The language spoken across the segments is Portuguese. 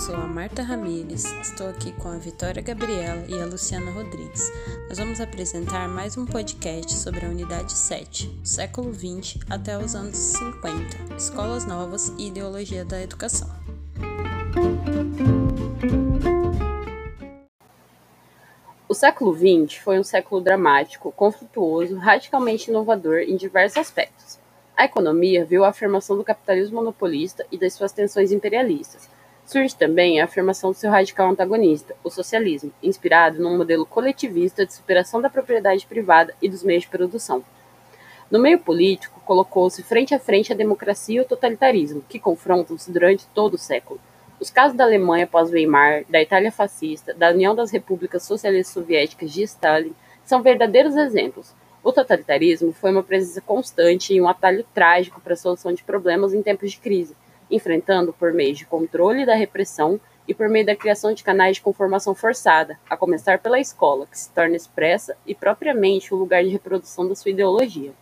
sou a Marta Ramires, estou aqui com a Vitória Gabriela e a Luciana Rodrigues. Nós vamos apresentar mais um podcast sobre a Unidade 7, século 20 até os anos 50, escolas novas e ideologia da educação. O século XX foi um século dramático, conflituoso, radicalmente inovador em diversos aspectos. A economia viu a afirmação do capitalismo monopolista e das suas tensões imperialistas. Surge também a afirmação do seu radical antagonista, o socialismo, inspirado num modelo coletivista de superação da propriedade privada e dos meios de produção. No meio político, colocou-se frente a frente a democracia e o totalitarismo, que confrontam-se durante todo o século. Os casos da Alemanha pós-Weimar, da Itália fascista, da União das Repúblicas Socialistas Soviéticas de Stalin são verdadeiros exemplos, o totalitarismo foi uma presença constante e um atalho trágico para a solução de problemas em tempos de crise, enfrentando por meio de controle da repressão e por meio da criação de canais de conformação forçada, a começar pela escola, que se torna expressa e propriamente o lugar de reprodução da sua ideologia.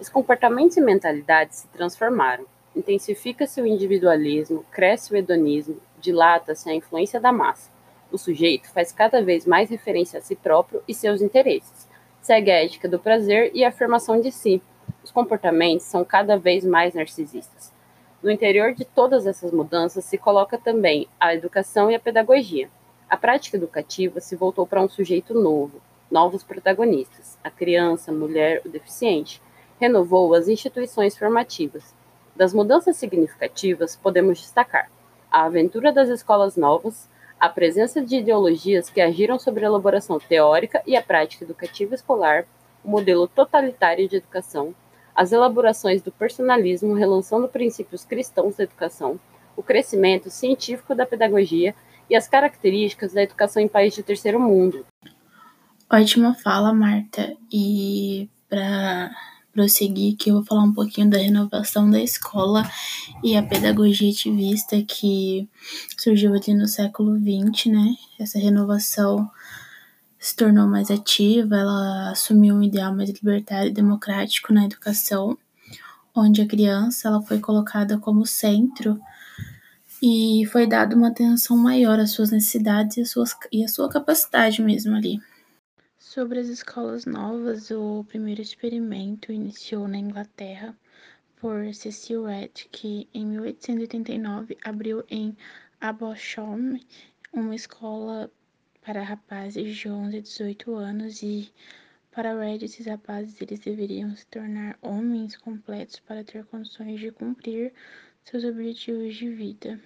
Os comportamentos e mentalidades se transformaram. Intensifica-se o individualismo, cresce o hedonismo, dilata-se a influência da massa o sujeito faz cada vez mais referência a si próprio e seus interesses. Segue a ética do prazer e a afirmação de si. Os comportamentos são cada vez mais narcisistas. No interior de todas essas mudanças se coloca também a educação e a pedagogia. A prática educativa se voltou para um sujeito novo, novos protagonistas, a criança, a mulher, o deficiente. Renovou as instituições formativas. Das mudanças significativas, podemos destacar a aventura das escolas novas, a presença de ideologias que agiram sobre a elaboração teórica e a prática educativa escolar, o modelo totalitário de educação, as elaborações do personalismo relançando princípios cristãos da educação, o crescimento científico da pedagogia e as características da educação em países de terceiro mundo. Ótima fala, Marta. E para prosseguir que eu vou falar um pouquinho da renovação da escola e a pedagogia ativista que surgiu ali no século XX, né? Essa renovação se tornou mais ativa, ela assumiu um ideal mais libertário e democrático na educação, onde a criança ela foi colocada como centro e foi dada uma atenção maior às suas necessidades e, às suas, e à sua capacidade mesmo ali. Sobre as escolas novas, o primeiro experimento iniciou na Inglaterra por Cecil Rhett, que em 1889 abriu em Abersham uma escola para rapazes de 11 a 18 anos e para Red, esses rapazes eles deveriam se tornar homens completos para ter condições de cumprir seus objetivos de vida.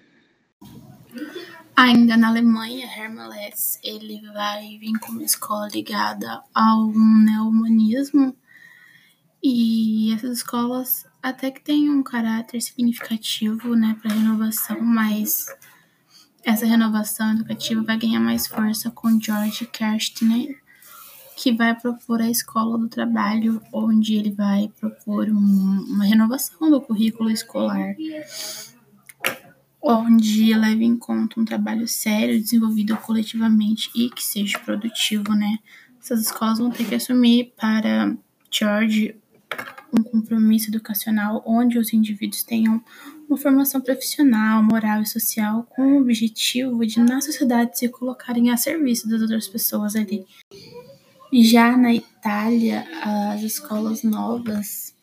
Ainda na Alemanha, Hermann ele vai vir com uma escola ligada ao neohumanismo e essas escolas até que têm um caráter significativo, né, para renovação, mas essa renovação educativa vai ganhar mais força com George Kerstner, que vai propor a escola do trabalho, onde ele vai propor um, uma renovação do currículo escolar onde leve em conta um trabalho sério, desenvolvido coletivamente e que seja produtivo, né? Essas escolas vão ter que assumir para George um compromisso educacional onde os indivíduos tenham uma formação profissional, moral e social com o objetivo de na sociedade se colocarem a serviço das outras pessoas ali. Já na Itália, as escolas novas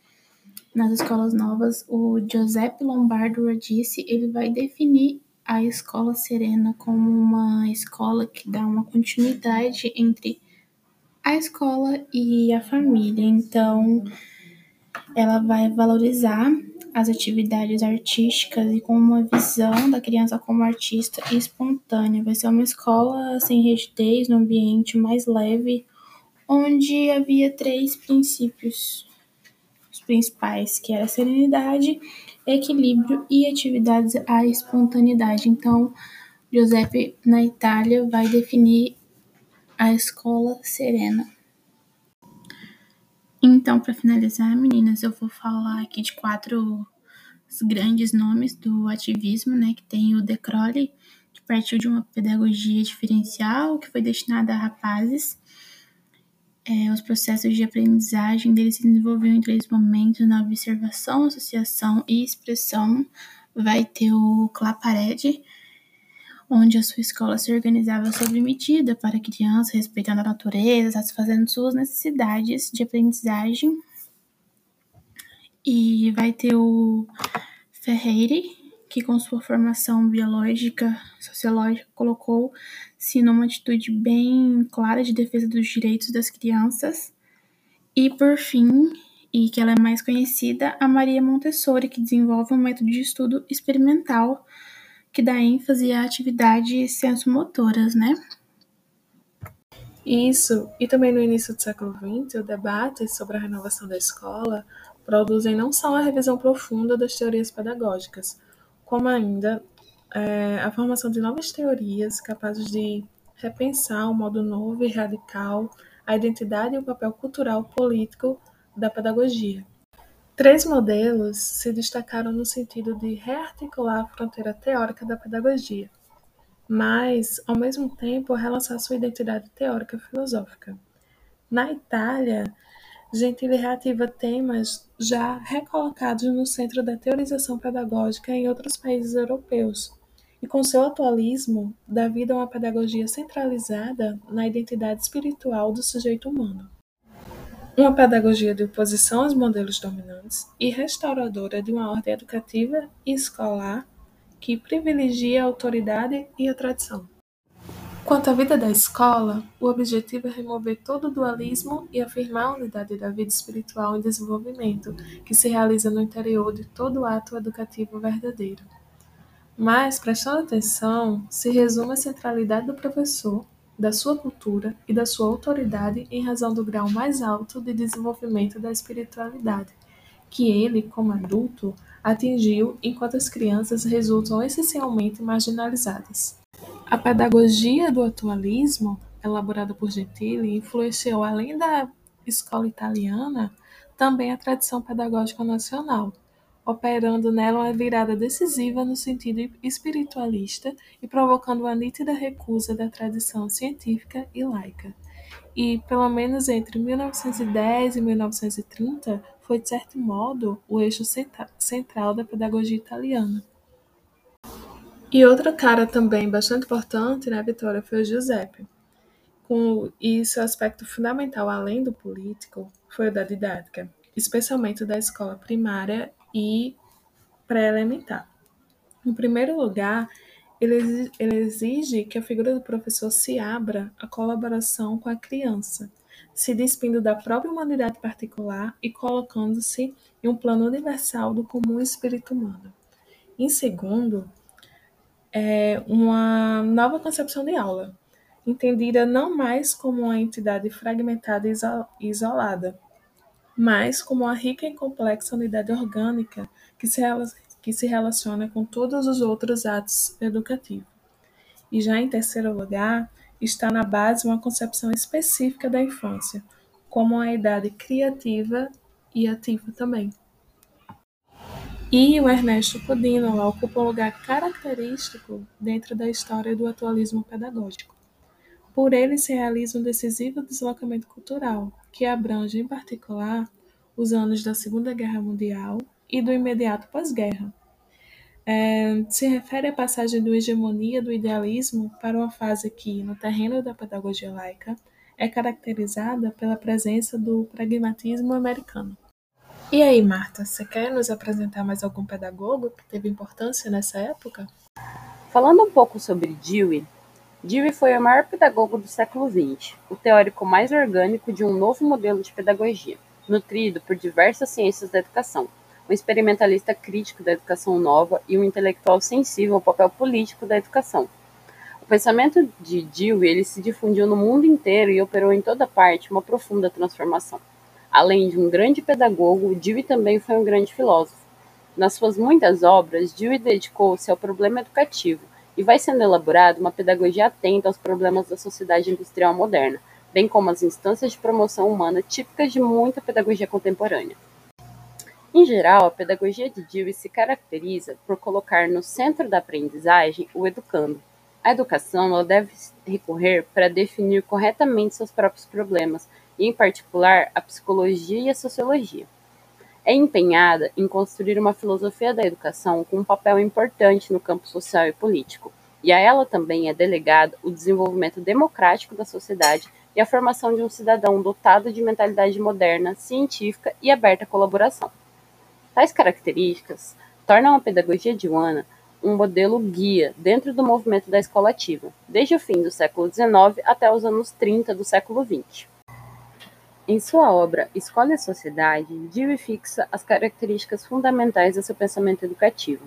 nas escolas novas, o Giuseppe Lombardo Radice ele vai definir a escola serena como uma escola que dá uma continuidade entre a escola e a família. Então, ela vai valorizar as atividades artísticas e com uma visão da criança como artista espontânea. Vai ser uma escola sem rigidez, no ambiente mais leve, onde havia três princípios principais, que era serenidade, equilíbrio e atividades à espontaneidade. Então, Giuseppe na Itália vai definir a escola serena. Então, para finalizar, meninas, eu vou falar aqui de quatro grandes nomes do ativismo, né? Que tem o De Crowley, que partiu de uma pedagogia diferencial que foi destinada a rapazes é, os processos de aprendizagem dele se desenvolviam em três momentos: na observação, associação e expressão. vai ter o Claparede, onde a sua escola se organizava sob medida para crianças, respeitando a natureza, satisfazendo suas necessidades de aprendizagem. E vai ter o Ferreira, que com sua formação biológica, sociológica, colocou-se numa atitude bem clara de defesa dos direitos das crianças. E por fim, e que ela é mais conhecida, a Maria Montessori, que desenvolve um método de estudo experimental que dá ênfase a atividades sensomotoras, né? Isso, e também no início do século XX, o debate sobre a renovação da escola produzem não só a revisão profunda das teorias pedagógicas, como ainda é, a formação de novas teorias capazes de repensar um modo novo e radical a identidade e o papel cultural político da pedagogia. Três modelos se destacaram no sentido de rearticular a fronteira teórica da pedagogia, mas, ao mesmo tempo, relançar sua identidade teórica filosófica. Na Itália, Gentili reativa temas já recolocados no centro da teorização pedagógica em outros países europeus, e com seu atualismo, dá vida a uma pedagogia centralizada na identidade espiritual do sujeito humano uma pedagogia de oposição aos modelos dominantes e restauradora de uma ordem educativa e escolar que privilegia a autoridade e a tradição. Quanto à vida da escola, o objetivo é remover todo o dualismo e afirmar a unidade da vida espiritual em desenvolvimento, que se realiza no interior de todo ato educativo verdadeiro. Mas, prestando atenção, se resume a centralidade do professor da sua cultura e da sua autoridade em razão do grau mais alto de desenvolvimento da espiritualidade, que ele, como adulto, atingiu enquanto as crianças resultam essencialmente marginalizadas. A pedagogia do atualismo, elaborada por Gentili, influenciou, além da escola italiana, também a tradição pedagógica nacional operando nela uma virada decisiva no sentido espiritualista e provocando uma nítida recusa da tradição científica e laica. E, pelo menos entre 1910 e 1930, foi, de certo modo, o eixo central da pedagogia italiana. E outra cara também bastante importante na vitória foi o Giuseppe. Com, seu aspecto fundamental, além do político, foi o da didática, especialmente da escola primária e pré-elementar. Em primeiro lugar, ele exige que a figura do professor se abra à colaboração com a criança, se despindo da própria humanidade particular e colocando-se em um plano universal do comum espírito humano. Em segundo, é uma nova concepção de aula, entendida não mais como uma entidade fragmentada e isolada, mas como uma rica e complexa unidade orgânica que se, que se relaciona com todos os outros atos educativos. E já em terceiro lugar, está na base uma concepção específica da infância, como uma idade criativa e ativa também. E o Ernesto Podino ocupa um lugar característico dentro da história do atualismo pedagógico. Por ele se realiza um decisivo deslocamento cultural, que abrange, em particular, os anos da Segunda Guerra Mundial e do imediato pós-guerra. É, se refere à passagem da hegemonia do idealismo para uma fase que, no terreno da pedagogia laica, é caracterizada pela presença do pragmatismo americano. E aí, Marta, você quer nos apresentar mais algum pedagogo que teve importância nessa época? Falando um pouco sobre Dewey, Dewey foi o maior pedagogo do século XX, o teórico mais orgânico de um novo modelo de pedagogia, nutrido por diversas ciências da educação, um experimentalista crítico da educação nova e um intelectual sensível ao papel político da educação. O pensamento de Dewey ele se difundiu no mundo inteiro e operou em toda parte uma profunda transformação. Além de um grande pedagogo, Dewey também foi um grande filósofo. Nas suas muitas obras, Dewey dedicou-se ao problema educativo, e vai sendo elaborada uma pedagogia atenta aos problemas da sociedade industrial moderna, bem como as instâncias de promoção humana típicas de muita pedagogia contemporânea. Em geral, a pedagogia de Dewey se caracteriza por colocar no centro da aprendizagem o educando. A educação ela deve recorrer para definir corretamente seus próprios problemas, e, em particular, a psicologia e a sociologia. É empenhada em construir uma filosofia da educação com um papel importante no campo social e político, e a ela também é delegado o desenvolvimento democrático da sociedade e a formação de um cidadão dotado de mentalidade moderna, científica e aberta à colaboração. Tais características tornam a pedagogia de Wana um modelo guia dentro do movimento da escola ativa, desde o fim do século XIX até os anos 30 do século XX. Em sua obra Escola e Sociedade, Dewey fixa as características fundamentais do seu pensamento educativo.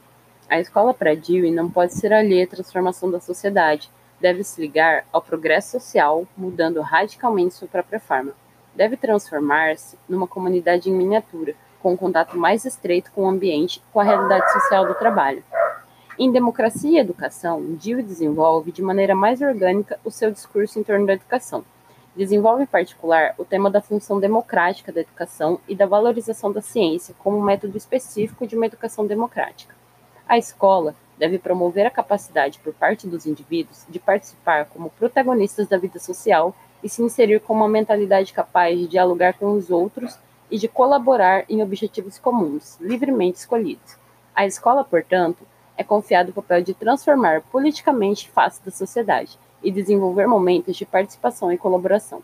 A escola para Dewey não pode ser alheia à transformação da sociedade, deve se ligar ao progresso social, mudando radicalmente sua própria forma. Deve transformar-se numa comunidade em miniatura, com um contato mais estreito com o ambiente, com a realidade social do trabalho. Em Democracia e Educação, Dewey desenvolve de maneira mais orgânica o seu discurso em torno da educação Desenvolve em particular o tema da função democrática da educação e da valorização da ciência como método específico de uma educação democrática. A escola deve promover a capacidade por parte dos indivíduos de participar como protagonistas da vida social e se inserir com uma mentalidade capaz de dialogar com os outros e de colaborar em objetivos comuns, livremente escolhidos. A escola, portanto, é confiado o papel de transformar politicamente face da sociedade e desenvolver momentos de participação e colaboração.